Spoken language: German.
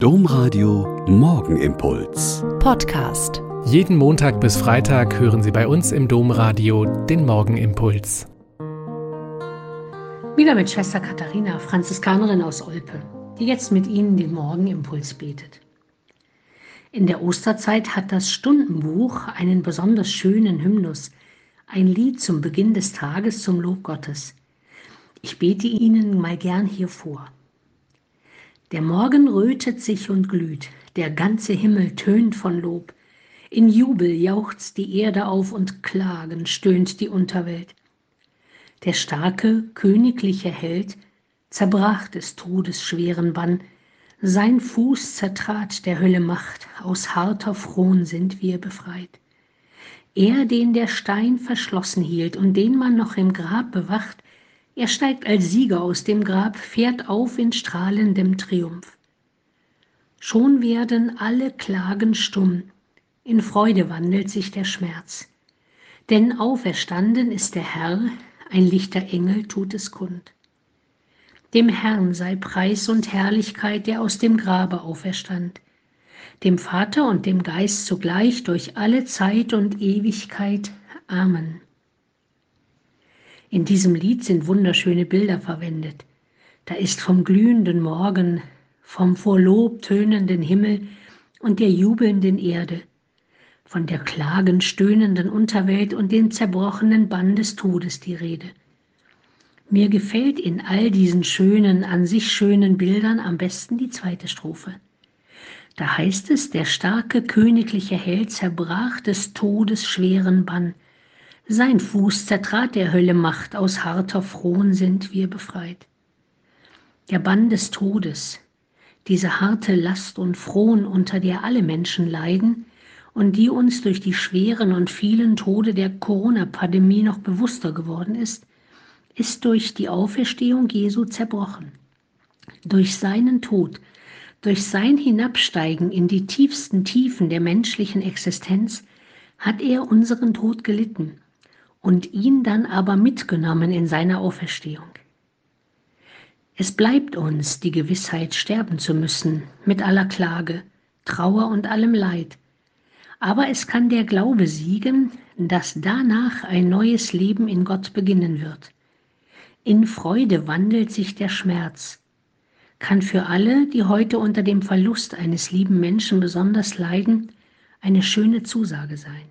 Domradio Morgenimpuls. Podcast. Jeden Montag bis Freitag hören Sie bei uns im Domradio den Morgenimpuls. Wieder mit Schwester Katharina, Franziskanerin aus Olpe, die jetzt mit Ihnen den Morgenimpuls betet. In der Osterzeit hat das Stundenbuch einen besonders schönen Hymnus, ein Lied zum Beginn des Tages zum Lob Gottes. Ich bete Ihnen mal gern hier vor. Der Morgen rötet sich und glüht, der ganze Himmel tönt von Lob. In Jubel jauchzt die Erde auf und Klagen stöhnt die Unterwelt. Der starke, königliche Held zerbrach des Todes schweren Bann, sein Fuß zertrat der Hölle Macht, aus harter Fron sind wir befreit. Er, den der Stein verschlossen hielt und den man noch im Grab bewacht, er steigt als Sieger aus dem Grab, fährt auf in strahlendem Triumph. Schon werden alle Klagen stumm, in Freude wandelt sich der Schmerz. Denn auferstanden ist der Herr, ein lichter Engel tut es kund. Dem Herrn sei Preis und Herrlichkeit, der aus dem Grabe auferstand, dem Vater und dem Geist zugleich durch alle Zeit und Ewigkeit. Amen. In diesem Lied sind wunderschöne Bilder verwendet. Da ist vom glühenden Morgen, vom vor Lob tönenden Himmel und der jubelnden Erde, von der klagend stöhnenden Unterwelt und dem zerbrochenen Bann des Todes die Rede. Mir gefällt in all diesen schönen, an sich schönen Bildern am besten die zweite Strophe. Da heißt es, der starke königliche Held zerbrach des Todes schweren Bann, sein Fuß zertrat der Hölle Macht, aus harter Frohn sind wir befreit. Der Bann des Todes, diese harte Last und Frohn, unter der alle Menschen leiden und die uns durch die schweren und vielen Tode der Corona-Pandemie noch bewusster geworden ist, ist durch die Auferstehung Jesu zerbrochen. Durch seinen Tod, durch sein Hinabsteigen in die tiefsten Tiefen der menschlichen Existenz hat er unseren Tod gelitten und ihn dann aber mitgenommen in seiner Auferstehung. Es bleibt uns die Gewissheit, sterben zu müssen, mit aller Klage, Trauer und allem Leid. Aber es kann der Glaube siegen, dass danach ein neues Leben in Gott beginnen wird. In Freude wandelt sich der Schmerz, kann für alle, die heute unter dem Verlust eines lieben Menschen besonders leiden, eine schöne Zusage sein.